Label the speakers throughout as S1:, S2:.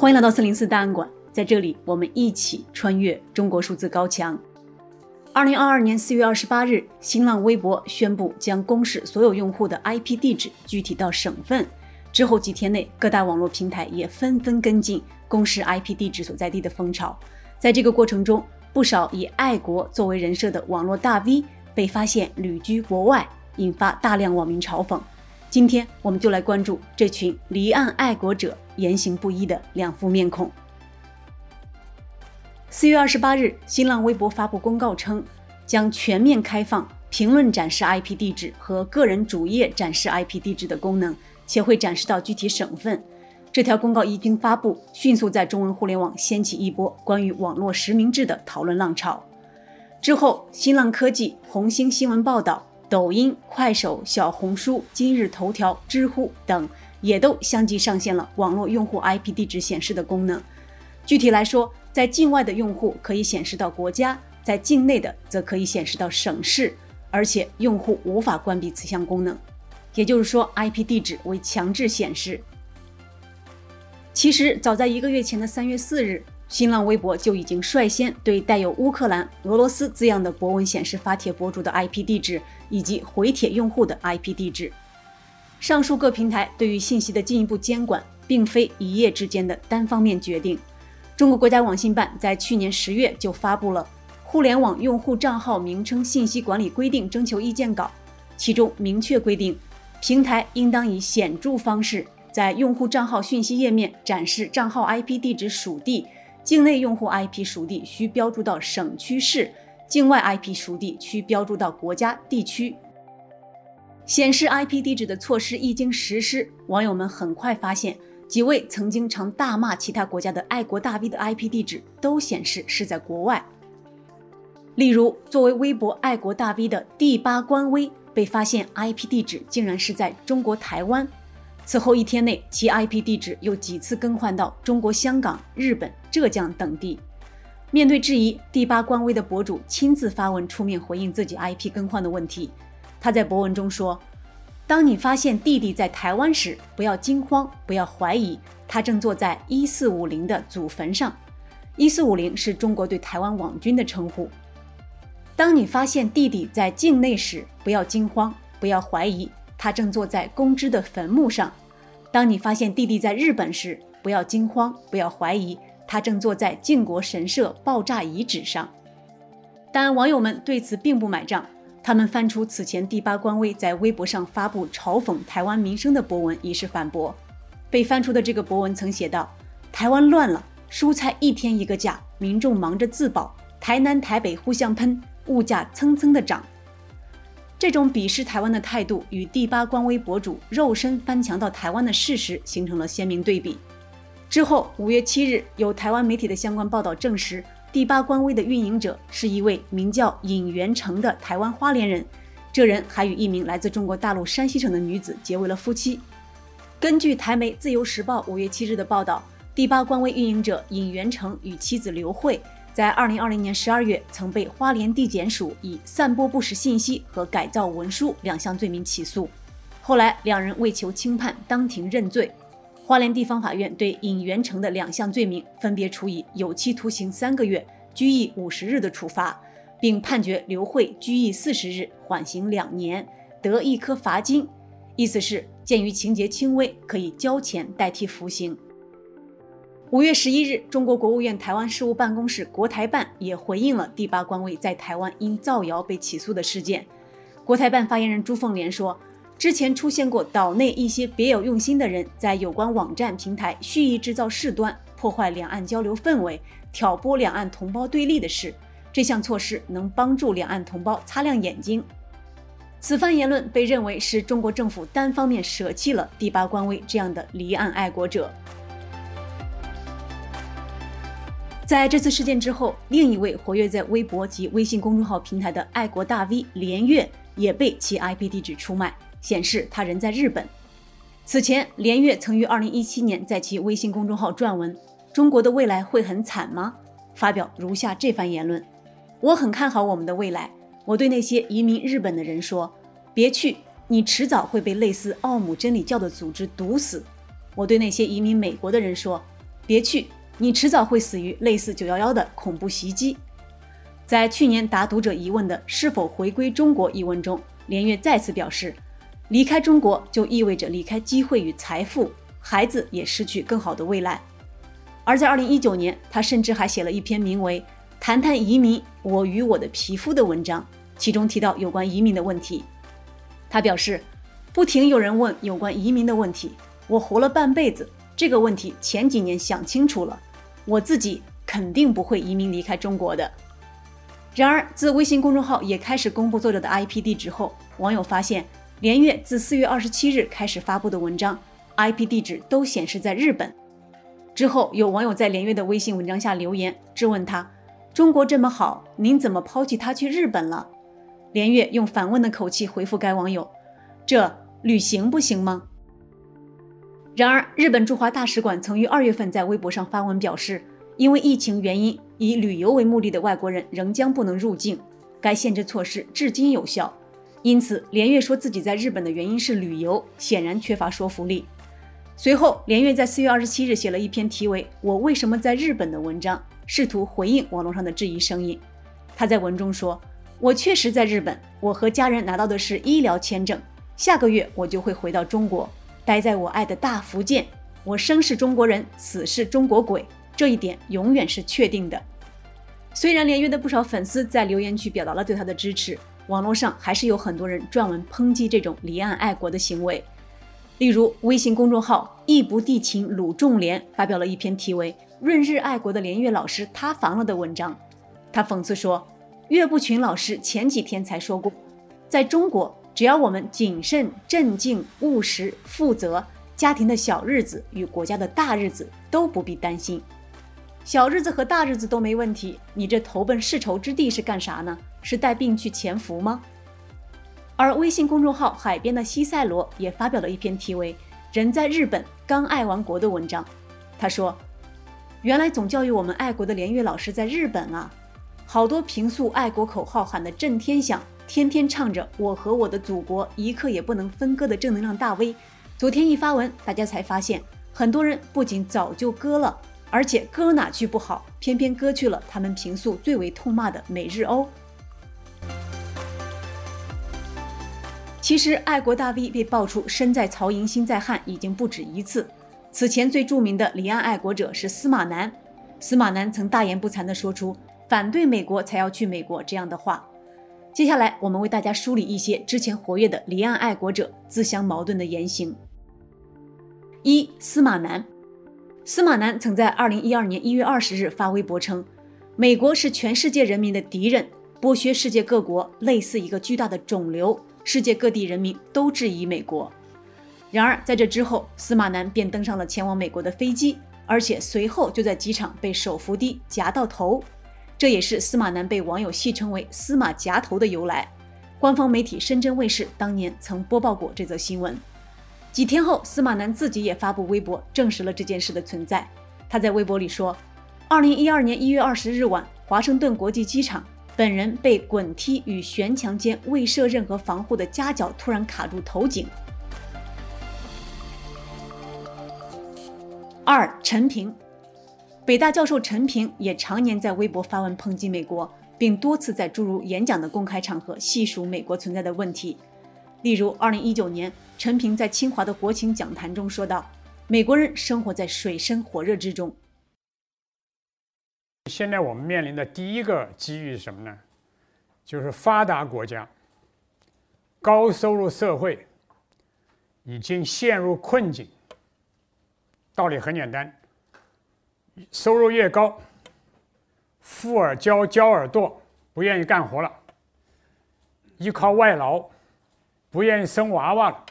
S1: 欢迎来到四零四档案馆，在这里我们一起穿越中国数字高墙。二零二二年四月二十八日，新浪微博宣布将公示所有用户的 IP 地址具体到省份。之后几天内，各大网络平台也纷纷跟进公示 IP 地址所在地的风潮。在这个过程中，不少以爱国作为人设的网络大 V 被发现旅居国外，引发大量网民嘲讽。今天我们就来关注这群离岸爱国者言行不一的两副面孔。四月二十八日，新浪微博发布公告称，将全面开放评论展示 IP 地址和个人主页展示 IP 地址的功能，且会展示到具体省份。这条公告一经发布，迅速在中文互联网掀起一波关于网络实名制的讨论浪潮。之后，新浪科技、红星新闻报道。抖音、快手、小红书、今日头条、知乎等也都相继上线了网络用户 IP 地址显示的功能。具体来说，在境外的用户可以显示到国家，在境内的则可以显示到省市，而且用户无法关闭此项功能。也就是说，IP 地址为强制显示。其实，早在一个月前的三月四日。新浪微博就已经率先对带有乌克兰、俄罗斯字样的博文显示发帖博主的 IP 地址以及回帖用户的 IP 地址。上述各平台对于信息的进一步监管，并非一夜之间的单方面决定。中国国家网信办在去年十月就发布了《互联网用户账号名称信息管理规定》征求意见稿，其中明确规定，平台应当以显著方式在用户账号讯息页面展示账号 IP 地址属地。境内用户 IP 属地需标注到省区市，境外 IP 属地需标注到国家地区。显示 IP 地址的措施一经实施，网友们很快发现，几位曾经常大骂其他国家的爱国大 V 的 IP 地址都显示是在国外。例如，作为微博爱国大 V 的第八官微被发现 IP 地址竟然是在中国台湾。此后一天内，其 IP 地址又几次更换到中国香港、日本、浙江等地。面对质疑，第八官微的博主亲自发文出面回应自己 IP 更换的问题。他在博文中说：“当你发现弟弟在台湾时，不要惊慌，不要怀疑，他正坐在一四五零的祖坟上。一四五零是中国对台湾网军的称呼。当你发现弟弟在境内时，不要惊慌，不要怀疑。”他正坐在公知的坟墓上。当你发现弟弟在日本时，不要惊慌，不要怀疑，他正坐在靖国神社爆炸遗址上。但网友们对此并不买账，他们翻出此前第八官微在微博上发布嘲讽台湾民生的博文，以示反驳。被翻出的这个博文曾写道：“台湾乱了，蔬菜一天一个价，民众忙着自保，台南台北互相喷，物价蹭蹭的涨。”这种鄙视台湾的态度与第八官微博主肉身翻墙到台湾的事实形成了鲜明对比。之后，五月七日，有台湾媒体的相关报道证实，第八官微的运营者是一位名叫尹元成的台湾花莲人，这人还与一名来自中国大陆山西省的女子结为了夫妻。根据台媒《自由时报》五月七日的报道，第八官微运营者尹元成与妻子刘慧。在二零二零年十二月，曾被花莲地检署以散播不实信息和改造文书两项罪名起诉。后来两人为求轻判，当庭认罪。花莲地方法院对尹元成的两项罪名分别处以有期徒刑三个月、拘役五十日的处罚，并判决刘慧拘役四十日，缓刑两年，得一颗罚金。意思是，鉴于情节轻微，可以交钱代替服刑。五月十一日，中国国务院台湾事务办公室国台办也回应了第八官位在台湾因造谣被起诉的事件。国台办发言人朱凤莲说，之前出现过岛内一些别有用心的人在有关网站平台蓄意制造事端，破坏两岸交流氛围，挑拨两岸同胞对立的事。这项措施能帮助两岸同胞擦亮眼睛。此番言论被认为是中国政府单方面舍弃了第八官微这样的离岸爱国者。在这次事件之后，另一位活跃在微博及微信公众号平台的爱国大 V 连岳也被其 IP 地址出卖，显示他人在日本。此前，连岳曾于2017年在其微信公众号撰文：“中国的未来会很惨吗？”发表如下这番言论：“我很看好我们的未来。我对那些移民日本的人说，别去，你迟早会被类似奥姆真理教的组织毒死。我对那些移民美国的人说。”别去，你迟早会死于类似九幺幺的恐怖袭击。在去年答读者疑问的是否回归中国一文中，连岳再次表示，离开中国就意味着离开机会与财富，孩子也失去更好的未来。而在二零一九年，他甚至还写了一篇名为《谈谈移民：我与我的皮肤》的文章，其中提到有关移民的问题。他表示，不停有人问有关移民的问题，我活了半辈子，这个问题前几年想清楚了，我自己肯定不会移民离开中国的。然而，自微信公众号也开始公布作者的 IP 地址后，网友发现，连岳自四月二十七日开始发布的文章，IP 地址都显示在日本。之后，有网友在连岳的微信文章下留言质问他：“中国这么好，您怎么抛弃他去日本了？”连岳用反问的口气回复该网友：“这旅行不行吗？”然而，日本驻华大使馆曾于二月份在微博上发文表示，因为疫情原因，以旅游为目的的外国人仍将不能入境，该限制措施至今有效。因此，连岳说自己在日本的原因是旅游，显然缺乏说服力。随后，连岳在四月二十七日写了一篇题为《我为什么在日本》的文章，试图回应网络上的质疑声音。他在文中说：“我确实在日本，我和家人拿到的是医疗签证，下个月我就会回到中国，待在我爱的大福建。我生是中国人，死是中国鬼。”这一点永远是确定的。虽然连岳的不少粉丝在留言区表达了对他的支持，网络上还是有很多人撰文抨击这种离岸爱国的行为。例如，微信公众号“义不帝勤鲁仲连”发表了一篇题为《润日爱国的连岳老师塌房了》的文章。他讽刺说，岳不群老师前几天才说过，在中国，只要我们谨慎、镇静、务实、负责，家庭的小日子与国家的大日子都不必担心。小日子和大日子都没问题，你这投奔世仇之地是干啥呢？是带病去潜伏吗？而微信公众号“海边的西塞罗”也发表了一篇题为《人在日本刚爱完国》的文章。他说：“原来总教育我们爱国的连岳老师在日本啊，好多平素爱国口号喊得震天响，天天唱着‘我和我的祖国一刻也不能分割’的正能量大 V，昨天一发文，大家才发现，很多人不仅早就割了。”而且割哪去不好，偏偏割去了他们平素最为痛骂的美日欧。其实，爱国大 V 被爆出身在曹营心在汉已经不止一次。此前最著名的离岸爱国者是司马南，司马南曾大言不惭地说出“反对美国才要去美国”这样的话。接下来，我们为大家梳理一些之前活跃的离岸爱国者自相矛盾的言行。一、司马南。司马南曾在二零一二年一月二十日发微博称：“美国是全世界人民的敌人，剥削世界各国，类似一个巨大的肿瘤。世界各地人民都质疑美国。”然而，在这之后，司马南便登上了前往美国的飞机，而且随后就在机场被手扶梯夹到头，这也是司马南被网友戏称为“司马夹头”的由来。官方媒体深圳卫视当年曾播报过这则新闻。几天后，司马南自己也发布微博证实了这件事的存在。他在微博里说：“二零一二年一月二十日晚，华盛顿国际机场，本人被滚梯与悬墙间未设任何防护的夹角突然卡住头颈。”二、陈平，北大教授陈平也常年在微博发文抨击美国，并多次在诸如演讲的公开场合细数美国存在的问题。例如，二零一九年，陈平在清华的国情讲坛中说道：“美国人生活在水深火热之中。”
S2: 现在我们面临的第一个机遇是什么呢？就是发达国家、高收入社会已经陷入困境。道理很简单：收入越高，富而骄，骄而惰，不愿意干活了，依靠外劳。不愿意生娃娃了，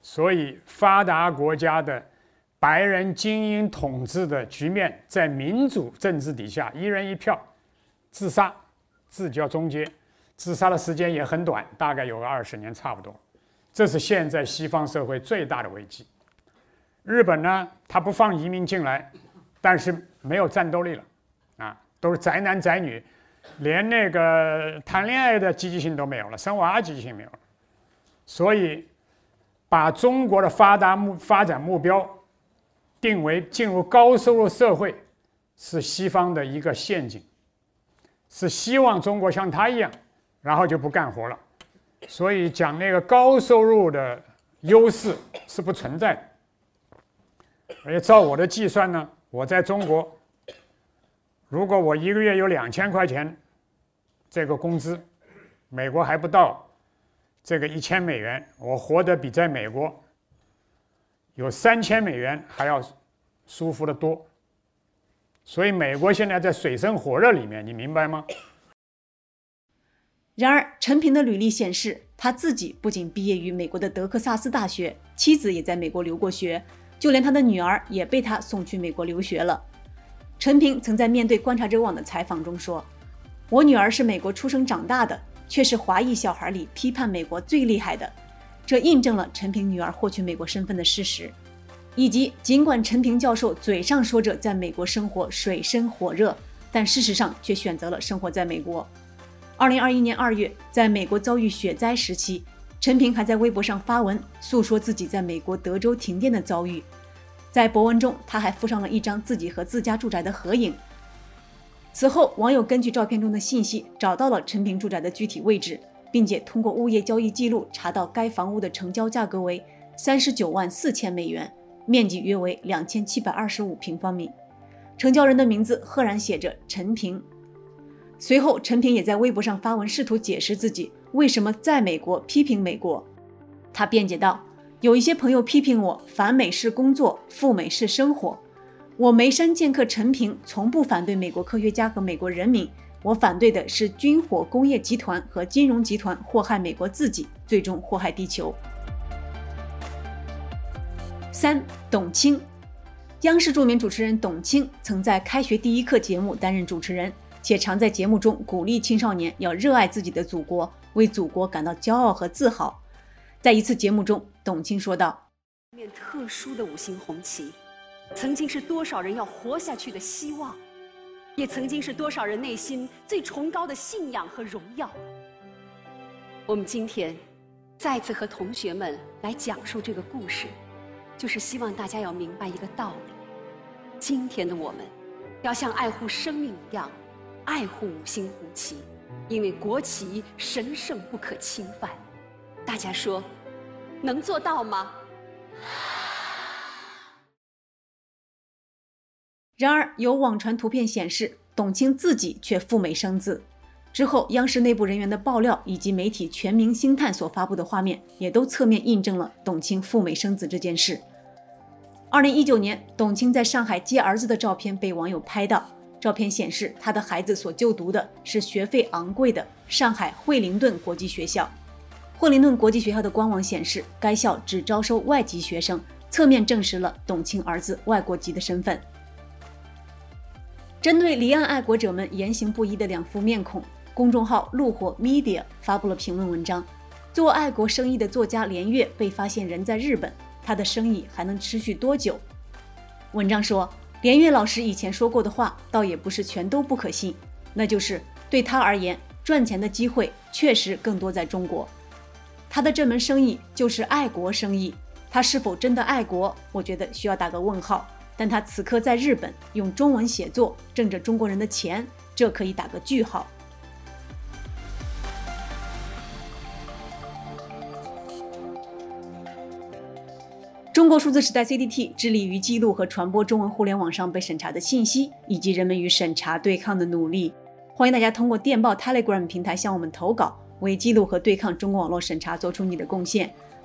S2: 所以发达国家的白人精英统治的局面，在民主政治底下，一人一票，自杀，自交终结，自杀的时间也很短，大概有个二十年差不多。这是现在西方社会最大的危机。日本呢，他不放移民进来，但是没有战斗力了，啊，都是宅男宅女，连那个谈恋爱的积极性都没有了，生娃积极性没有了。所以，把中国的发达目发展目标定为进入高收入社会是西方的一个陷阱，是希望中国像他一样，然后就不干活了。所以讲那个高收入的优势是不存在的。而且照我的计算呢，我在中国，如果我一个月有两千块钱这个工资，美国还不到这个一千美元，我活得比在美国有三千美元还要舒服得多。所以美国现在在水深火热里面，你明白吗？
S1: 然而，陈平的履历显示，他自己不仅毕业于美国的德克萨斯大学，妻子也在美国留过学，就连他的女儿也被他送去美国留学了。陈平曾在面对观察者网的采访中说：“我女儿是美国出生长大的，却是华裔小孩里批判美国最厉害的。”这印证了陈平女儿获取美国身份的事实，以及尽管陈平教授嘴上说着在美国生活水深火热，但事实上却选择了生活在美国。二零二一年二月，在美国遭遇雪灾时期，陈平还在微博上发文诉说自己在美国德州停电的遭遇。在博文中，他还附上了一张自己和自家住宅的合影。此后，网友根据照片中的信息找到了陈平住宅的具体位置，并且通过物业交易记录查到该房屋的成交价格为三十九万四千美元，面积约为两千七百二十五平方米，成交人的名字赫然写着陈平。随后，陈平也在微博上发文，试图解释自己为什么在美国批评美国。他辩解道：“有一些朋友批评我反美式工作，赴美式生活。我梅山剑客陈平从不反对美国科学家和美国人民，我反对的是军火工业集团和金融集团祸害美国自己，最终祸害地球。”三，董卿，央视著名主持人董卿曾在《开学第一课》节目担任主持人。且常在节目中鼓励青少年要热爱自己的祖国，为祖国感到骄傲和自豪。在一次节目中，董卿说道：“
S3: 面特殊的五星红旗，曾经是多少人要活下去的希望，也曾经是多少人内心最崇高的信仰和荣耀。我们今天再次和同学们来讲述这个故事，就是希望大家要明白一个道理：今天的我们，要像爱护生命一样。”爱护五星红旗，因为国旗神圣不可侵犯。大家说，能做到吗？
S1: 然而，有网传图片显示，董卿自己却赴美生子。之后，央视内部人员的爆料以及媒体全明星探所发布的画面，也都侧面印证了董卿赴美生子这件事。二零一九年，董卿在上海接儿子的照片被网友拍到。照片显示，他的孩子所就读的是学费昂贵的上海惠灵顿国际学校。惠灵顿国际学校的官网显示，该校只招收外籍学生，侧面证实了董卿儿子外国籍的身份。针对离岸爱国者们言行不一的两副面孔，公众号“陆火 Media” 发布了评论文章。做爱国生意的作家连岳被发现人在日本，他的生意还能持续多久？文章说。连岳老师以前说过的话，倒也不是全都不可信，那就是对他而言，赚钱的机会确实更多在中国。他的这门生意就是爱国生意，他是否真的爱国，我觉得需要打个问号。但他此刻在日本用中文写作，挣着中国人的钱，这可以打个句号。中国数字时代 CDT 致力于记录和传播中文互联网上被审查的信息，以及人们与审查对抗的努力。欢迎大家通过电报 Telegram 平台向我们投稿，为记录和对抗中国网络审查做出你的贡献。